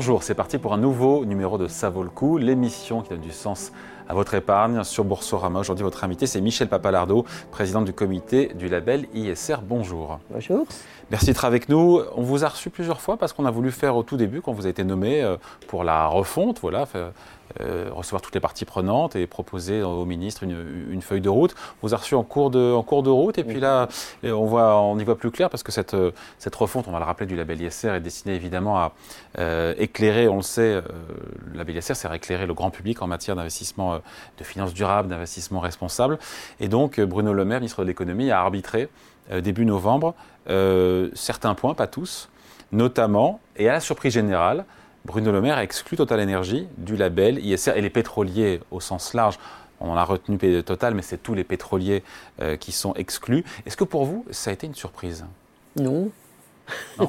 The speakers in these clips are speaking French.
Bonjour, c'est parti pour un nouveau numéro de Ça vaut le coup, l'émission qui donne du sens à votre épargne sur Boursorama. Aujourd'hui, votre invité, c'est Michel Papalardo, président du comité du label ISR. Bonjour. Bonjour. Merci d'être avec nous. On vous a reçu plusieurs fois parce qu'on a voulu faire au tout début, quand vous avez été nommé euh, pour la refonte, voilà, euh, recevoir toutes les parties prenantes et proposer au ministre une, feuille de route. On vous a reçu en cours de, en cours de route et puis là, on, voit, on y voit plus clair parce que cette, cette refonte, on va le rappeler, du label ISR est destinée évidemment à euh, éclairer, on le sait, le label ISR, c'est à éclairer le grand public en matière d'investissement de finances durables, d'investissement responsable. Et donc, Bruno Le Maire, ministre de l'économie, a arbitré euh, début novembre, euh, certains points, pas tous, notamment, et à la surprise générale, Bruno Le Maire a exclu Total Energy du label ISR et les pétroliers au sens large. On a retenu Total, mais c'est tous les pétroliers euh, qui sont exclus. Est-ce que pour vous, ça a été une surprise? Non.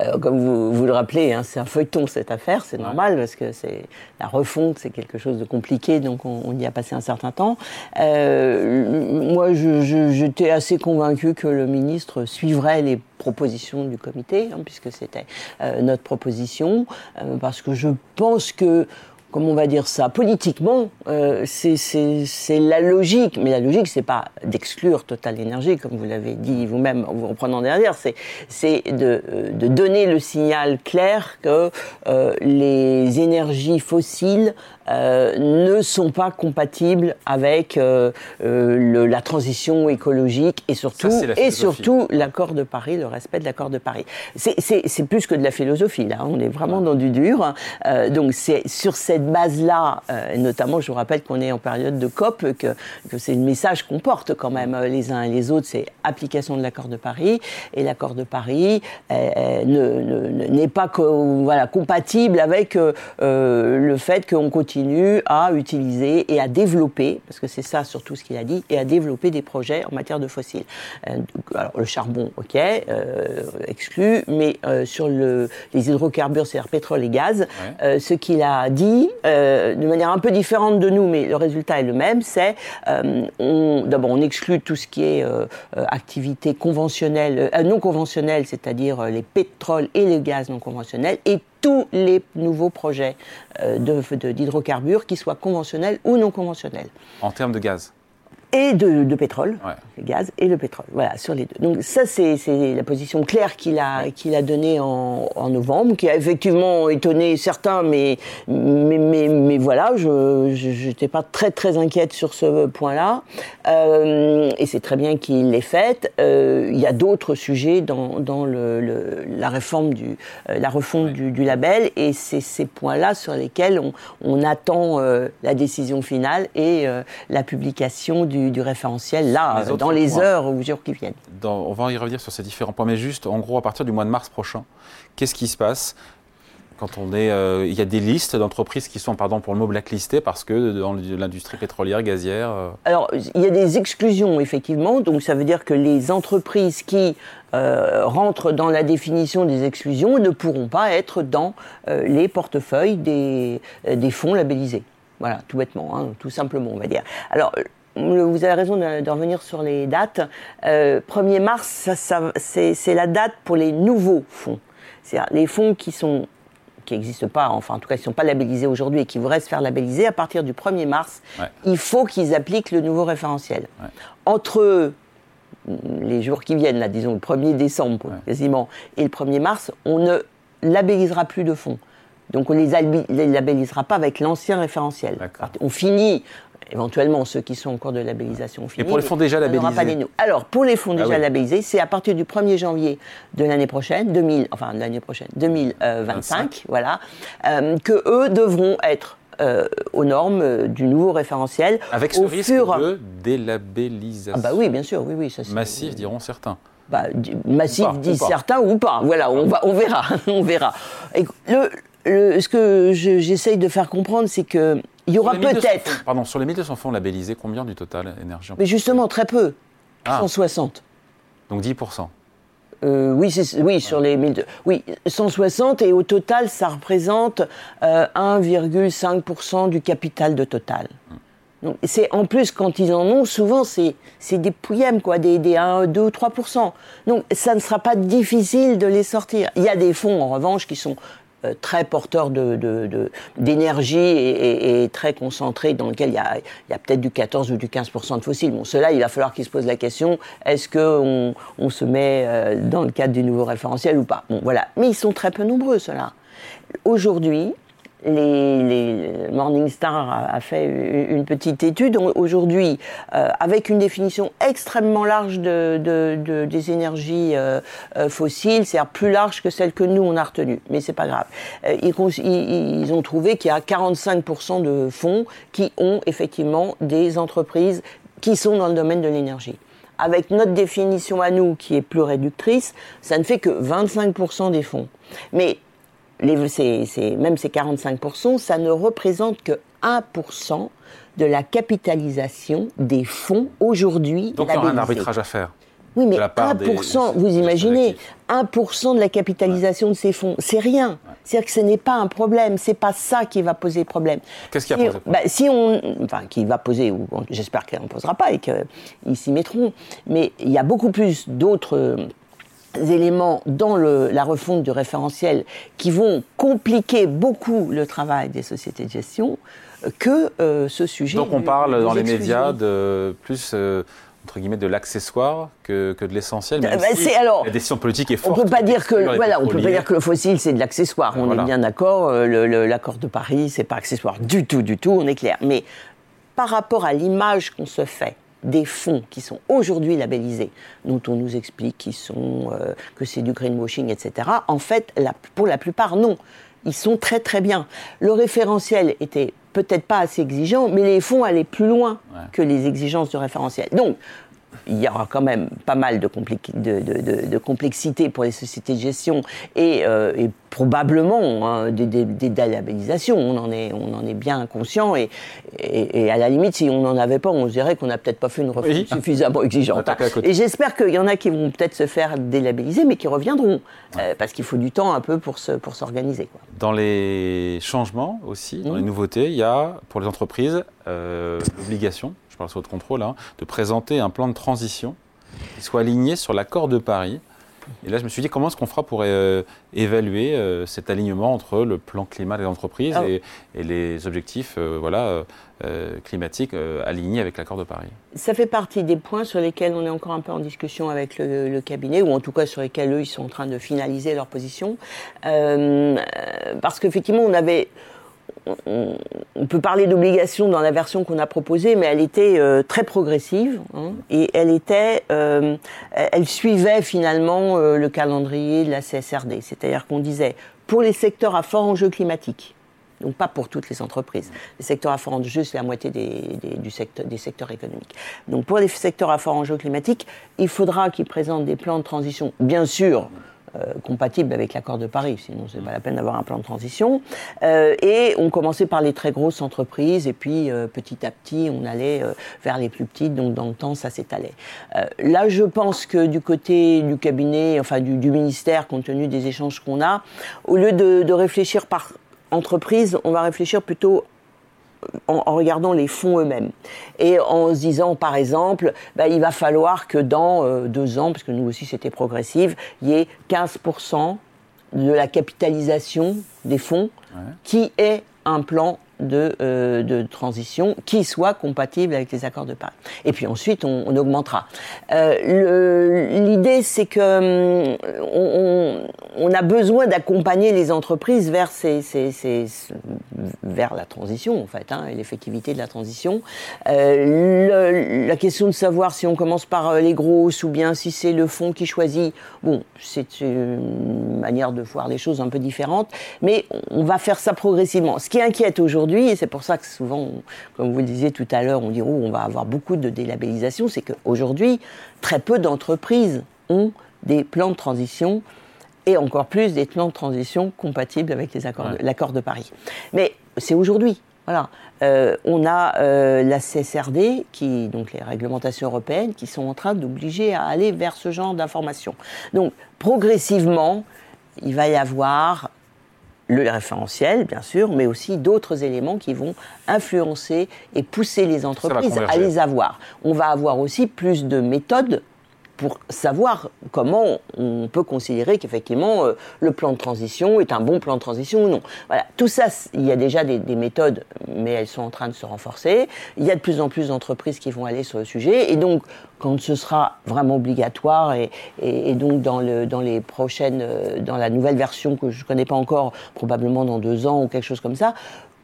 Euh, comme vous, le rappelez, hein, c'est un feuilleton cette affaire, c'est normal parce que c'est la refonte, c'est quelque chose de compliqué, donc on, y a passé un certain temps. Euh, moi, j'étais assez convaincu que le ministre suivrait les propositions du comité, hein, puisque c'était euh, notre proposition, parce que je pense que comment on va dire ça, politiquement, euh, c'est la logique. Mais la logique, c'est pas d'exclure Total Énergie, comme vous l'avez dit vous-même en vous reprenant derrière, c'est de, de, donner le signal clair que euh, les énergies fossiles euh, ne sont pas compatibles avec euh, euh, la transition écologique et surtout, et surtout l'accord de Paris, le respect de l'accord de Paris. C'est plus que de la philosophie, là, on est vraiment dans du dur. donc c'est sur cette base-là, notamment je vous rappelle qu'on est en période de COP, que, que c'est le message qu'on porte quand même les uns et les autres, c'est application de l'accord de Paris, et l'accord de Paris n'est pas voilà, compatible avec le fait qu'on continue à utiliser et à développer, parce que c'est ça surtout ce qu'il a dit, et à développer des projets en matière de fossiles. Euh, alors le charbon, ok, euh, exclu, mais euh, sur le, les hydrocarbures, c'est-à-dire pétrole et gaz, ce qu'il a dit, de manière un peu différente de nous, mais le résultat est le même, c'est d'abord on exclut tout ce qui est activité conventionnelle, non conventionnelle, c'est-à-dire les pétroles et les gaz non conventionnels, et tous les nouveaux projets euh, d'hydrocarbures, qu'ils soient conventionnels ou non conventionnels. En termes de gaz? Et de, pétrole, le gaz et le pétrole. Voilà, sur les deux. Donc ça, c'est la position claire qu'il a, qu'il a donnée en, novembre, qui a effectivement étonné certains, mais, mais, mais, voilà, je n'étais pas très très inquiète sur ce point-là. Euh, et c'est très bien qu'il l'ait fait. Euh, il y a d'autres sujets dans, dans le, la réforme du, euh, la refonte du, label, et c'est ces points-là sur lesquels on, on attend la décision finale et la publication du du, référentiel là, dans les heures ou jours qui viennent. on va y revenir sur ces différents points, mais juste, en gros, à partir du mois de mars prochain, qu'est-ce qui se passe quand on est, euh, il y a des listes d'entreprises qui sont, pardon pour le mot, blacklistées parce que dans l'industrie pétrolière, gazière. Euh, Alors, il y a des exclusions effectivement, donc ça veut dire que les entreprises qui euh, rentrent dans la définition des exclusions ne pourront pas être dans les portefeuilles des, des fonds labellisés. Voilà, tout bêtement, hein, tout simplement, on va dire. Alors, vous avez raison de, revenir sur les dates. 1er euh, mars, c'est la date pour les nouveaux fonds. C'est-à-dire les fonds qui sont qui n'existent pas, enfin en tout cas qui ne sont pas labellisés aujourd'hui et qui voudraient se faire labelliser, à partir du 1er mars, il faut qu'ils appliquent le nouveau référentiel. Entre les jours qui viennent, là, disons le 1er décembre quasiment, et le 1er mars, on ne labellisera plus de fonds. Donc on ne les, labellisera pas avec l'ancien référentiel. On finit éventuellement ceux qui sont en cours de labellisation finie. Et pour les fonds déjà labellisés Alors, pour les fonds ah déjà labellisés, c'est à partir du 1er janvier de l'année prochaine, 2000, enfin l'année prochaine, 2025, voilà, euh, que eux devront être euh, aux normes euh, du nouveau référentiel. Avec ce risque de délabellisation. Ah bah oui, bien sûr, oui, oui. Ça, massif, diront certains. Bah, massif, disent certains, ou pas. Voilà, on, va, on verra, on verra. le, ce que j'essaye de faire comprendre, c'est que il y aura peut-être. Pardon, sur les 1200 fonds labellisés, combien du total énergie Mais justement, très peu. 160. Ah. Donc 10%. Euh, oui, oui, sur les 1200. Oui, 160 et au total, ça représente 1,5% euh, du capital de Total. Hmm. c'est en plus quand ils en ont, souvent c'est des pouillèmes quoi, des, des 1, 2 ou 3%. Donc ça ne sera pas difficile de les sortir. Il y a des fonds en revanche qui sont euh, très porteur d'énergie et, très concentré, dans lequel il y a, peut-être du 14 ou du 15% de fossiles. Bon, cela, il va falloir qu'ils se posent la question est-ce qu'on on se met euh, dans le cadre du nouveau référentiel ou pas? Bon, voilà. Mais ils sont très peu nombreux, ceux-là. Aujourd'hui, les, Morningstar a, fait une petite étude aujourd'hui euh, avec une définition extrêmement large de, des énergies euh, euh, fossiles, c'est-à-dire plus large que celle que nous on a retenue, mais c'est pas grave. Ils, ils, ont trouvé qu'il y a 45% de fonds qui ont effectivement des entreprises qui sont dans le domaine de l'énergie avec notre définition à nous qui est plus réductrice, ça ne fait que 25% des fonds. Mais les, même ces 45%, ça ne représente que 1% de la capitalisation des fonds aujourd'hui. Donc il y aura un arbitrage à faire. Oui, mais 1%, vous imaginez, 1% de la capitalisation de ces fonds, c'est rien. C'est-à-dire que ce n'est pas un problème, c'est pas ça qui va poser problème. Qu'est-ce qui a posé bah, Si on, enfin, qui va poser, ou j'espère qu'elle ne posera pas et qu'ils s'y mettront, mais il y a beaucoup plus d'autres éléments dans la refonte du référentiel qui vont compliquer beaucoup le travail des sociétés de gestion euh, que euh, ce sujet. Donc on parle dans les médias de plus euh, entre guillemets de l'accessoire que, de l'essentiel. Bah, la décision politique est forte. On peut pas dire que voilà, on peut pas dire que le fossile c'est de l'accessoire. On est bien d'accord. L'accord de Paris c'est pas accessoire du tout, du tout. On est clair. Mais par rapport à l'image qu'on se fait des fonds qui sont aujourd'hui labellisés, dont on nous explique qu'ils sont, euh, que c'est du greenwashing, etc. En fait, pour la plupart, non. Ils sont très très bien. Le référentiel était peut-être pas assez exigeant, mais les fonds allaient plus loin que les exigences du référentiel. Donc, il y aura quand même pas mal de, de, complexité pour les sociétés de gestion et, euh, probablement hein, des, des, On en est, on en est bien conscient et, et, à la limite, si on n'en avait pas, on se dirait qu'on n'a peut-être pas fait une réforme suffisamment exigeante. Et j'espère qu'il y en a qui vont peut-être se faire délabelliser, mais qui reviendront euh, parce qu'il faut du temps un peu pour se, pour s'organiser. Dans les changements aussi, dans les mmh. nouveautés, il y a pour les entreprises euh, l'obligation je parle sur votre contrôle, hein, de présenter un plan de transition qui soit aligné sur l'accord de Paris. Et là, je me suis dit, comment est-ce qu'on fera pour euh, évaluer euh, cet alignement entre le plan climat des entreprises et, les objectifs euh, voilà, climatiques alignés avec l'accord de Paris? Ça fait partie des points sur lesquels on est encore un peu en discussion avec le, le cabinet, ou en tout cas sur lesquels eux, ils sont en train de finaliser leur position. parce qu'effectivement, on avait on, peut parler d'obligation dans la version qu'on a proposée, mais elle était euh, très progressive hein, et elle était, euh, elle suivait finalement euh, le calendrier de la CSRD. C'est-à-dire qu'on disait pour les secteurs à fort enjeu climatique, donc pas pour toutes les entreprises. Les secteurs à fort enjeu, c'est la moitié des, du secteur, des secteurs économiques. Donc pour les secteurs à fort enjeu climatique, il faudra qu'ils présentent des plans de transition, bien sûr, compatible avec l'accord de Paris, sinon c'est pas la peine d'avoir un plan de transition. Euh, et on commençait par les très grosses entreprises, et puis euh, petit à petit on allait vers les plus petites, donc dans le temps ça s'étalait. là je pense que du côté du cabinet, enfin du, du ministère, compte tenu des échanges qu'on a, au lieu de, de réfléchir par entreprise, on va réfléchir plutôt en, regardant les fonds eux-mêmes. Et en se disant, par exemple, bah, il va falloir que dans euh, deux ans, parce que nous aussi c'était progressif, il y ait 15% de la capitalisation des fonds qui est un plan de, euh, de, transition qui soit compatible avec les accords de Paris. Et puis ensuite, on, augmentera. Euh, L'idée, c'est que hum, on, a besoin d'accompagner les entreprises vers, ces, vers la transition, en fait, hein, et l'effectivité de la transition. Euh, la question de savoir si on commence par les grosses ou bien si c'est le fonds qui choisit, bon, c'est une manière de voir les choses un peu différente, mais on va faire ça progressivement. Ce qui inquiète aujourd'hui, et c'est pour ça que souvent, comme vous le disiez tout à l'heure, on dit oh, on va avoir beaucoup de délabellisation, c'est qu'aujourd'hui, très peu d'entreprises ont des plans de transition et encore plus des plans de transition compatibles avec l'accord de Paris. Mais c'est aujourd'hui. Voilà. Euh, on a euh, la CSRD, qui, donc les réglementations européennes, qui sont en train d'obliger à aller vers ce genre d'informations. Donc, progressivement, il va y avoir le référentiel, bien sûr, mais aussi d'autres éléments qui vont influencer et pousser les entreprises à les avoir. On va avoir aussi plus de méthodes pour savoir comment on peut considérer qu'effectivement euh, le plan de transition est un bon plan de transition ou non. Voilà, tout ça, il y a déjà des, méthodes, mais elles sont en train de se renforcer. Il y a de plus en plus d'entreprises qui vont aller sur le sujet, et donc quand ce sera vraiment obligatoire et, donc dans, dans les prochaines, euh, dans la nouvelle version que je ne connais pas encore, probablement dans deux ans ou quelque chose comme ça,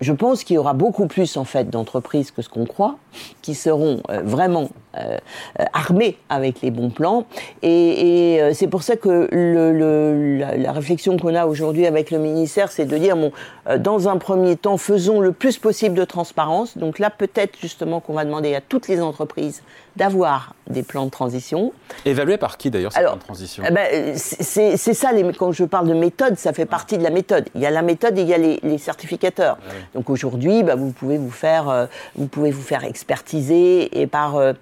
je pense qu'il y aura beaucoup plus en fait d'entreprises que ce qu'on croit, qui seront euh, vraiment euh, euh, armées avec les bons plans. Et, c'est pour ça que le, la, réflexion qu'on a aujourd'hui avec le ministère, c'est de dire bon, dans un premier temps, faisons le plus possible de transparence. Donc là, peut-être justement qu'on va demander à toutes les entreprises d'avoir des plans de transition. Évalués par qui d'ailleurs ces plans de transition? eh ben, C'est ça, les, quand je parle de méthode, ça fait partie de la méthode. Il y a la méthode et il y a les, certificateurs. Ah Donc aujourd'hui, bah, vous, pouvez vous, faire, euh, vous pouvez vous faire expertiser et par euh,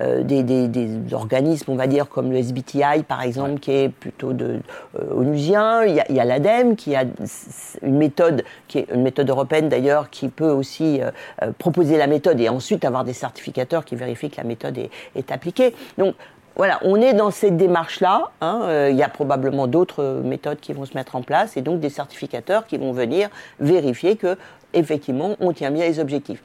euh, des, des, organismes, on va dire, comme le SBTI par exemple, qui est plutôt de, onusien. Il y a, il y a l'ADEME qui a une méthode, qui est une méthode européenne d'ailleurs, qui peut aussi proposer la méthode et ensuite avoir des certificateurs qui vérifient que la méthode est, appliquée. Donc voilà, on est dans cette démarche-là. Hein, euh, il y a probablement d'autres méthodes qui vont se mettre en place et donc des certificateurs qui vont venir vérifier que effectivement on tient bien les objectifs.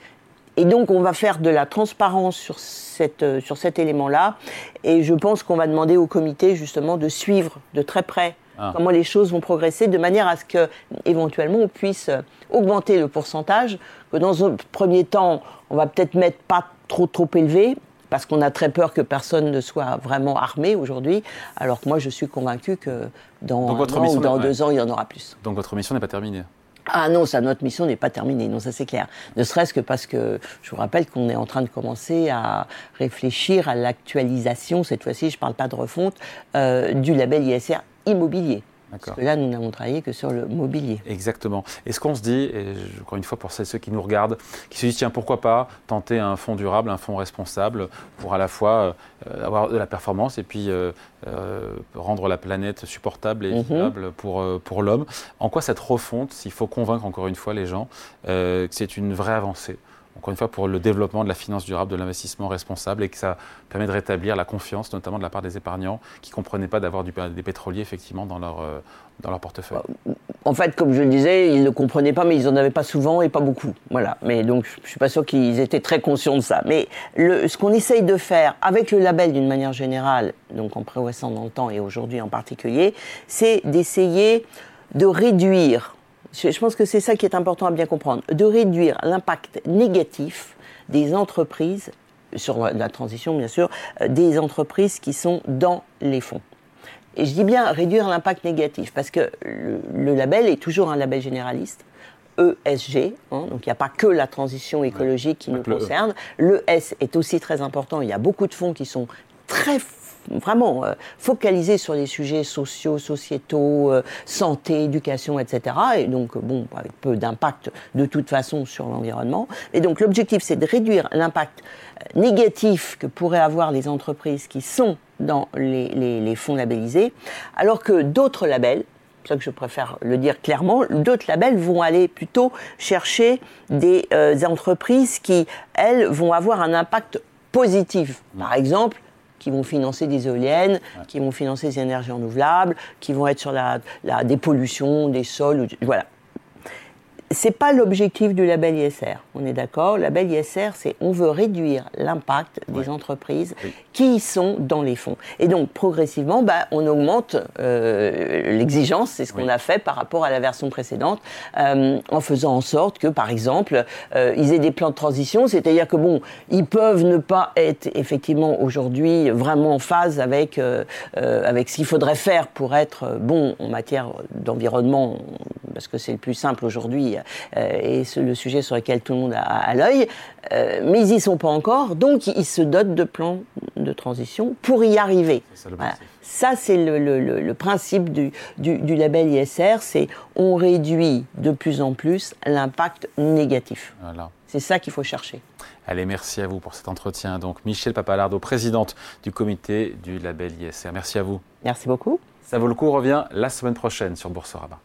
Et donc on va faire de la transparence sur, cette, euh, sur cet élément-là. Et je pense qu'on va demander au comité justement de suivre de très près ah. comment les choses vont progresser de manière à ce que éventuellement on puisse augmenter le pourcentage. Que dans un premier temps, on va peut-être mettre pas trop trop élevé parce qu'on a très peur que personne ne soit vraiment armé aujourd'hui, alors que moi je suis convaincu que dans un an ou dans deux ans, il y en aura plus. Donc votre mission n'est pas terminée ah non, ça, notre mission n'est pas terminée, non, ça c'est clair. Ne serait-ce que parce que je vous rappelle qu'on est en train de commencer à réfléchir à l'actualisation, cette fois-ci je ne parle pas de refonte, euh, du label ISR immobilier. Parce que là, nous n'avons travaillé que sur le mobilier. Exactement. Et ce qu'on se dit, et encore une fois pour ceux qui nous regardent, qui se disent tiens, pourquoi pas tenter un fonds durable, un fonds responsable pour à la fois euh, avoir de la performance et puis euh, euh, rendre la planète supportable et mmh. pour, pour l'homme? En quoi cette refonte, s'il faut convaincre encore une fois les gens que c'est une vraie avancée? Encore une fois, pour le développement de la finance durable, de l'investissement responsable et que ça permet de rétablir la confiance, notamment de la part des épargnants qui ne comprenaient pas d'avoir des pétroliers effectivement dans leur, euh, dans leur portefeuille. En fait, comme je le disais, ils ne comprenaient pas, mais ils n'en avaient pas souvent et pas beaucoup. Voilà. Mais donc, je ne suis pas sûr qu'ils étaient très conscients de ça. Mais ce qu'on essaye de faire avec le label d'une manière générale, donc en progressant dans le temps et aujourd'hui en particulier, c'est d'essayer de réduire je pense que c'est ça qui est important à bien comprendre, de réduire l'impact négatif des entreprises, sur la transition bien sûr, euh, des entreprises qui sont dans les fonds. Et je dis bien réduire l'impact négatif, parce que le, label est toujours un label généraliste. ESG, hein, donc il n'y a pas que la transition écologique qui nous e. concerne. Le S est aussi très important. Il y a beaucoup de fonds qui sont très vraiment euh, focalisé sur les sujets sociaux, sociétaux, euh, santé, éducation, etc. Et donc, bon, avec peu d'impact de toute façon sur l'environnement. Et donc, l'objectif, c'est de réduire l'impact euh, négatif que pourraient avoir les entreprises qui sont dans les, les, fonds labellisés, alors que d'autres labels, ça que je préfère le dire clairement, d'autres labels vont aller plutôt chercher des entreprises qui, elles, vont avoir un impact positif. Par exemple, qui vont financer des éoliennes, qui vont financer des énergies renouvelables, qui vont être sur la, la dépollution des sols. Voilà c'est pas l'objectif du label ISR. On est d'accord. Le label ISR, c'est on veut réduire l'impact des entreprises qui sont dans les fonds. Et donc progressivement, bah, on augmente euh, l'exigence. C'est ce qu'on a fait par rapport à la version précédente, euh, en faisant en sorte que, par exemple, euh, ils aient des plans de transition. C'est-à-dire que bon, ils peuvent ne pas être effectivement aujourd'hui vraiment en phase avec avec ce qu'il faudrait faire pour être bon en matière d'environnement, parce que c'est le plus simple aujourd'hui euh, et c'est le sujet sur lequel tout le monde a, à l'œil, euh, mais ils n'y sont pas encore, donc ils se dotent de plans de transition pour y arriver. Ça, c'est le, principe du, label ISR, c'est on réduit de plus en plus l'impact négatif. C'est ça qu'il faut chercher. Allez, merci à vous pour cet entretien. Donc, Michel Papalardo, présidente du comité du label ISR. Merci à vous. Merci beaucoup. Ça vaut le coup, on revient la semaine prochaine sur Boursorama.